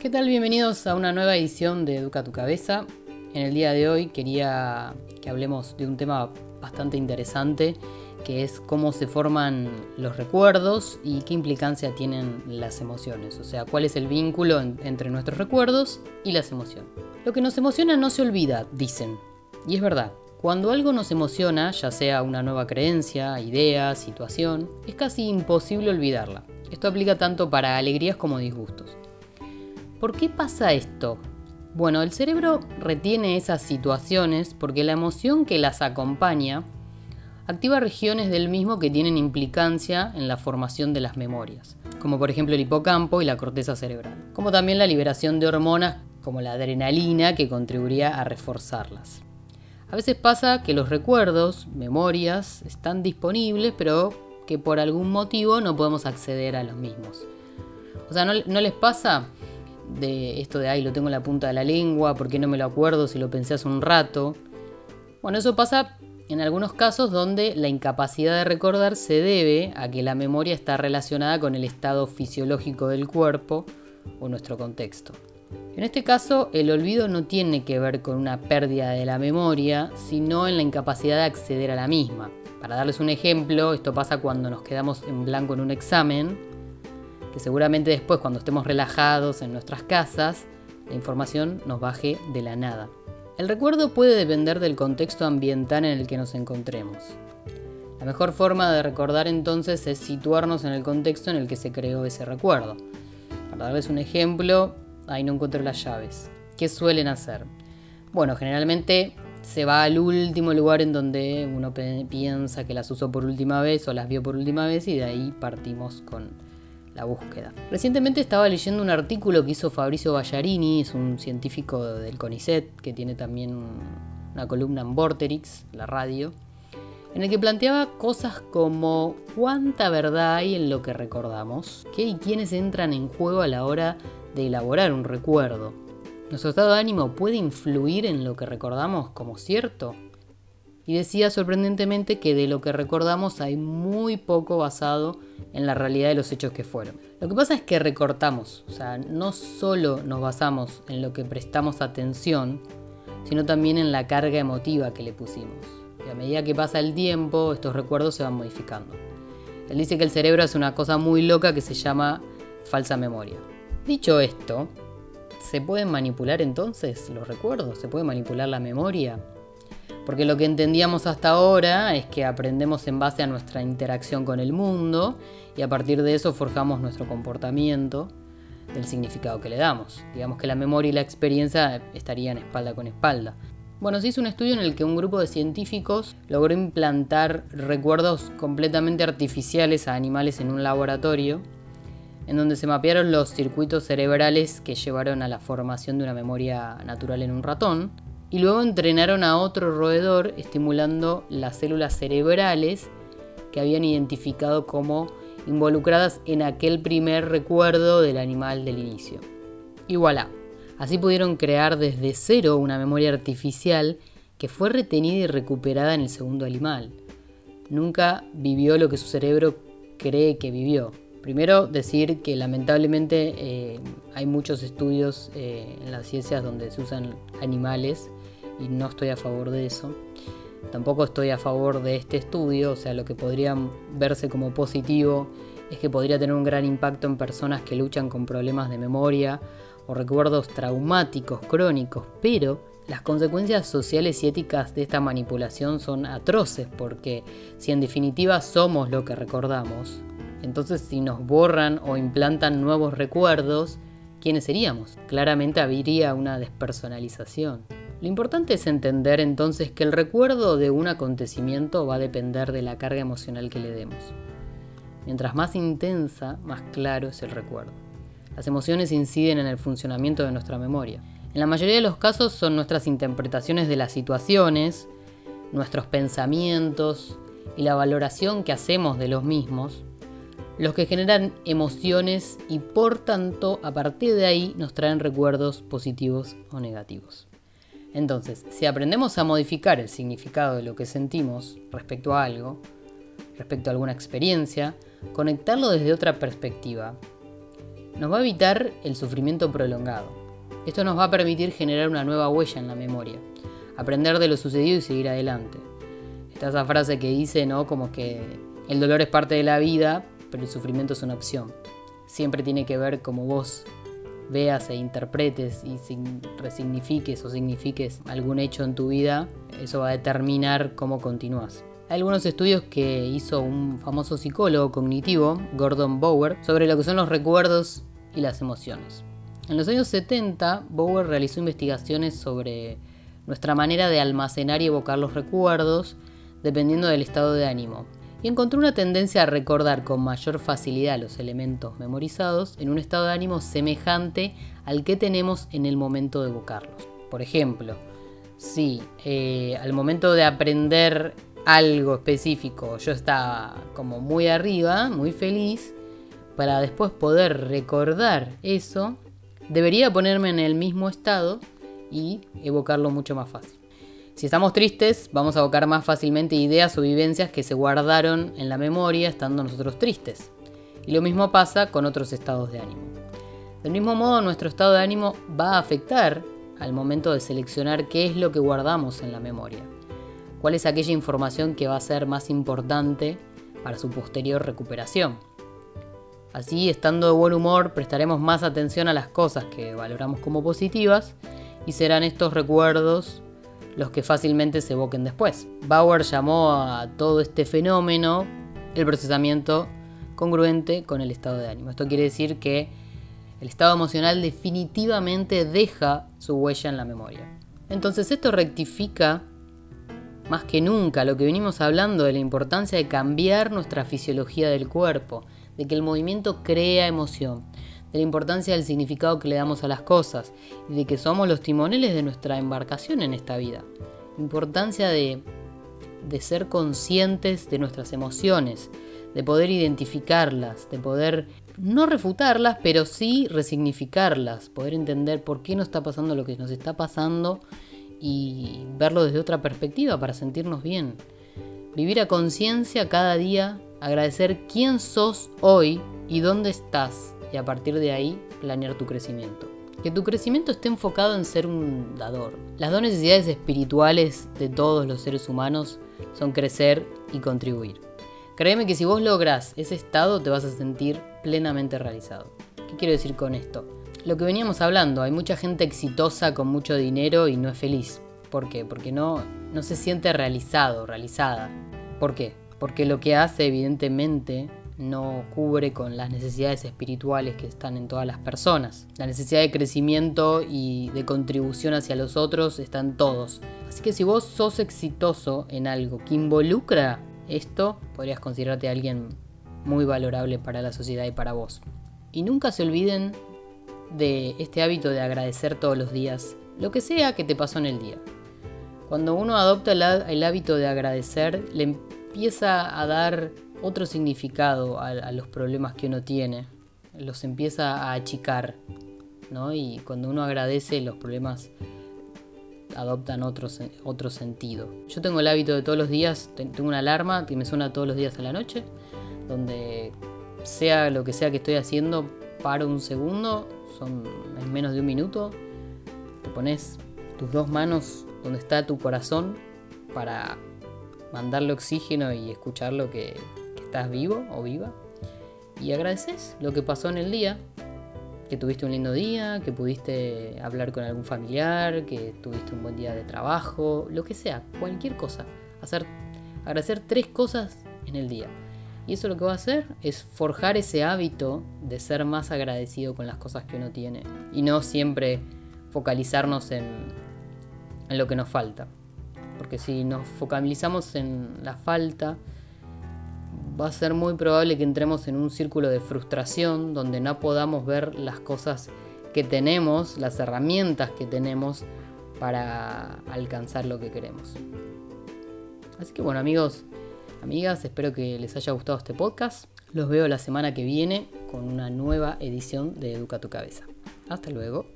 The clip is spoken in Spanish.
¿Qué tal? Bienvenidos a una nueva edición de Educa tu Cabeza. En el día de hoy quería que hablemos de un tema bastante interesante, que es cómo se forman los recuerdos y qué implicancia tienen las emociones, o sea, cuál es el vínculo entre nuestros recuerdos y las emociones. Lo que nos emociona no se olvida, dicen, y es verdad. Cuando algo nos emociona, ya sea una nueva creencia, idea, situación, es casi imposible olvidarla. Esto aplica tanto para alegrías como disgustos. ¿Por qué pasa esto? Bueno, el cerebro retiene esas situaciones porque la emoción que las acompaña activa regiones del mismo que tienen implicancia en la formación de las memorias, como por ejemplo el hipocampo y la corteza cerebral, como también la liberación de hormonas como la adrenalina que contribuiría a reforzarlas. A veces pasa que los recuerdos, memorias, están disponibles, pero que por algún motivo no podemos acceder a los mismos. O sea, ¿no, no les pasa de esto de, ay, lo tengo en la punta de la lengua, ¿por qué no me lo acuerdo si lo pensé hace un rato? Bueno, eso pasa en algunos casos donde la incapacidad de recordar se debe a que la memoria está relacionada con el estado fisiológico del cuerpo o nuestro contexto. En este caso, el olvido no tiene que ver con una pérdida de la memoria, sino en la incapacidad de acceder a la misma. Para darles un ejemplo, esto pasa cuando nos quedamos en blanco en un examen seguramente después cuando estemos relajados en nuestras casas, la información nos baje de la nada. El recuerdo puede depender del contexto ambiental en el que nos encontremos. La mejor forma de recordar entonces es situarnos en el contexto en el que se creó ese recuerdo. Para darles un ejemplo, ahí no encuentro las llaves. ¿Qué suelen hacer? Bueno, generalmente se va al último lugar en donde uno piensa que las usó por última vez o las vio por última vez y de ahí partimos con, Recientemente estaba leyendo un artículo que hizo Fabrizio Ballarini, es un científico del CONICET, que tiene también una columna en Vorterix, la radio, en el que planteaba cosas como cuánta verdad hay en lo que recordamos, qué y quiénes entran en juego a la hora de elaborar un recuerdo. ¿Nuestro estado de ánimo puede influir en lo que recordamos como cierto? Y decía sorprendentemente que de lo que recordamos hay muy poco basado en la realidad de los hechos que fueron. Lo que pasa es que recortamos, o sea, no solo nos basamos en lo que prestamos atención, sino también en la carga emotiva que le pusimos. Y a medida que pasa el tiempo, estos recuerdos se van modificando. Él dice que el cerebro hace una cosa muy loca que se llama falsa memoria. Dicho esto, ¿se pueden manipular entonces los recuerdos? ¿Se puede manipular la memoria? Porque lo que entendíamos hasta ahora es que aprendemos en base a nuestra interacción con el mundo y a partir de eso forjamos nuestro comportamiento del significado que le damos. Digamos que la memoria y la experiencia estarían espalda con espalda. Bueno, se hizo un estudio en el que un grupo de científicos logró implantar recuerdos completamente artificiales a animales en un laboratorio, en donde se mapearon los circuitos cerebrales que llevaron a la formación de una memoria natural en un ratón, y luego entrenaron a otro roedor estimulando las células cerebrales que habían identificado como involucradas en aquel primer recuerdo del animal del inicio. Y voilà, así pudieron crear desde cero una memoria artificial que fue retenida y recuperada en el segundo animal. Nunca vivió lo que su cerebro cree que vivió. Primero decir que lamentablemente eh, hay muchos estudios eh, en las ciencias donde se usan animales y no estoy a favor de eso. Tampoco estoy a favor de este estudio, o sea, lo que podría verse como positivo es que podría tener un gran impacto en personas que luchan con problemas de memoria o recuerdos traumáticos crónicos, pero las consecuencias sociales y éticas de esta manipulación son atroces porque si en definitiva somos lo que recordamos, entonces si nos borran o implantan nuevos recuerdos, ¿quiénes seríamos? Claramente habría una despersonalización. Lo importante es entender entonces que el recuerdo de un acontecimiento va a depender de la carga emocional que le demos. Mientras más intensa, más claro es el recuerdo. Las emociones inciden en el funcionamiento de nuestra memoria. En la mayoría de los casos son nuestras interpretaciones de las situaciones, nuestros pensamientos y la valoración que hacemos de los mismos los que generan emociones y por tanto a partir de ahí nos traen recuerdos positivos o negativos. Entonces, si aprendemos a modificar el significado de lo que sentimos respecto a algo, respecto a alguna experiencia, conectarlo desde otra perspectiva, nos va a evitar el sufrimiento prolongado. Esto nos va a permitir generar una nueva huella en la memoria, aprender de lo sucedido y seguir adelante. Está esa frase que dice, ¿no? Como que el dolor es parte de la vida, pero el sufrimiento es una opción. Siempre tiene que ver como vos veas e interpretes y resignifiques o signifiques algún hecho en tu vida, eso va a determinar cómo continúas. Hay algunos estudios que hizo un famoso psicólogo cognitivo, Gordon Bower, sobre lo que son los recuerdos y las emociones. En los años 70, Bower realizó investigaciones sobre nuestra manera de almacenar y evocar los recuerdos dependiendo del estado de ánimo, y encontró una tendencia a recordar con mayor facilidad los elementos memorizados en un estado de ánimo semejante al que tenemos en el momento de evocarlos. Por ejemplo, si eh, al momento de aprender algo específico, yo estaba como muy arriba, muy feliz, para después poder recordar eso, debería ponerme en el mismo estado y evocarlo mucho más fácil. Si estamos tristes, vamos a evocar más fácilmente ideas o vivencias que se guardaron en la memoria estando nosotros tristes. Y lo mismo pasa con otros estados de ánimo. Del mismo modo, nuestro estado de ánimo va a afectar al momento de seleccionar qué es lo que guardamos en la memoria cuál es aquella información que va a ser más importante para su posterior recuperación. Así, estando de buen humor, prestaremos más atención a las cosas que valoramos como positivas y serán estos recuerdos los que fácilmente se evoquen después. Bauer llamó a todo este fenómeno el procesamiento congruente con el estado de ánimo. Esto quiere decir que el estado emocional definitivamente deja su huella en la memoria. Entonces esto rectifica más que nunca lo que venimos hablando de la importancia de cambiar nuestra fisiología del cuerpo, de que el movimiento crea emoción, de la importancia del significado que le damos a las cosas y de que somos los timoneles de nuestra embarcación en esta vida. Importancia de, de ser conscientes de nuestras emociones, de poder identificarlas, de poder no refutarlas, pero sí resignificarlas, poder entender por qué nos está pasando lo que nos está pasando y verlo desde otra perspectiva para sentirnos bien. Vivir a conciencia cada día, agradecer quién sos hoy y dónde estás y a partir de ahí planear tu crecimiento. Que tu crecimiento esté enfocado en ser un dador. Las dos necesidades espirituales de todos los seres humanos son crecer y contribuir. Créeme que si vos logras ese estado te vas a sentir plenamente realizado. ¿Qué quiero decir con esto? lo que veníamos hablando, hay mucha gente exitosa con mucho dinero y no es feliz. ¿Por qué? Porque no, no se siente realizado, realizada. ¿Por qué? Porque lo que hace evidentemente no cubre con las necesidades espirituales que están en todas las personas. La necesidad de crecimiento y de contribución hacia los otros están todos. Así que si vos sos exitoso en algo que involucra esto, podrías considerarte alguien muy valorable para la sociedad y para vos. Y nunca se olviden de este hábito de agradecer todos los días, lo que sea que te pasó en el día. Cuando uno adopta el, hábito de agradecer, le empieza a dar otro significado a, los problemas que uno tiene, los empieza a achicar, ¿no? Y cuando uno agradece, los problemas adoptan otro, otro sentido. Yo tengo el hábito de todos los días, tengo una alarma que me suena todos los días a la noche, donde sea lo que sea que estoy haciendo, paro un segundo son en menos de un minuto. Te pones tus dos manos donde está tu corazón para mandarle oxígeno y escuchar lo que, que estás vivo o viva. Y agradeces lo que pasó en el día, que tuviste un lindo día, que pudiste hablar con algún familiar, que tuviste un buen día de trabajo, lo que sea, cualquier cosa. Hacer, agradecer tres cosas en el día. Y eso lo que va a hacer es forjar ese hábito de ser más agradecido con las cosas que uno tiene y no siempre focalizarnos en, lo que nos falta. Porque si nos focalizamos en la falta, va a ser muy probable que entremos en un círculo de frustración donde no podamos ver las cosas que tenemos, las herramientas que tenemos para alcanzar lo que queremos. Así que bueno amigos, Amigas, espero que les haya gustado este podcast. Los veo la semana que viene con una nueva edición de Educa tu Cabeza. Hasta luego.